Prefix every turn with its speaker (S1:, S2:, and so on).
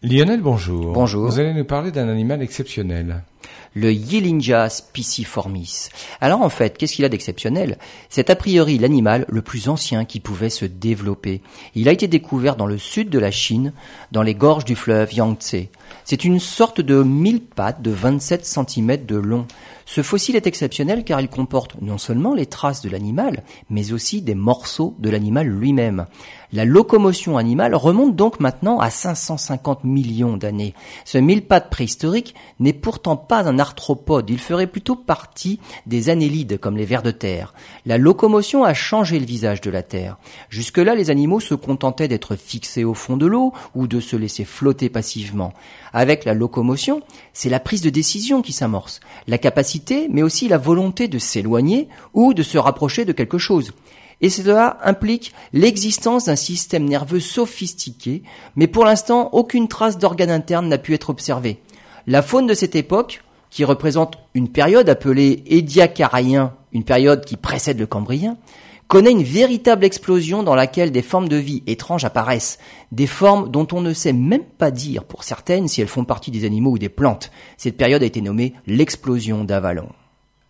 S1: Lionel, bonjour.
S2: Bonjour.
S1: Vous allez nous parler d'un animal exceptionnel.
S2: Le Yilinja spiciformis. Alors en fait, qu'est-ce qu'il a d'exceptionnel? C'est a priori l'animal le plus ancien qui pouvait se développer. Il a été découvert dans le sud de la Chine, dans les gorges du fleuve Yangtze. C'est une sorte de mille pattes de 27 cm de long. Ce fossile est exceptionnel car il comporte non seulement les traces de l'animal, mais aussi des morceaux de l'animal lui-même. La locomotion animale remonte donc maintenant à 550 millions d'années. Ce mille pattes préhistorique n'est pourtant pas un arthropode, il ferait plutôt partie des annélides comme les vers de terre. La locomotion a changé le visage de la Terre. Jusque-là, les animaux se contentaient d'être fixés au fond de l'eau ou de se laisser flotter passivement. Avec la locomotion, c'est la prise de décision qui s'amorce, la capacité, mais aussi la volonté de s'éloigner ou de se rapprocher de quelque chose. Et cela implique l'existence d'un système nerveux sophistiqué, mais pour l'instant, aucune trace d'organe interne n'a pu être observée. La faune de cette époque, qui représente une période appelée Édiacarien, une période qui précède le Cambrien, connaît une véritable explosion dans laquelle des formes de vie étranges apparaissent, des formes dont on ne sait même pas dire pour certaines si elles font partie des animaux ou des plantes. Cette période a été nommée l'explosion d'Avalon.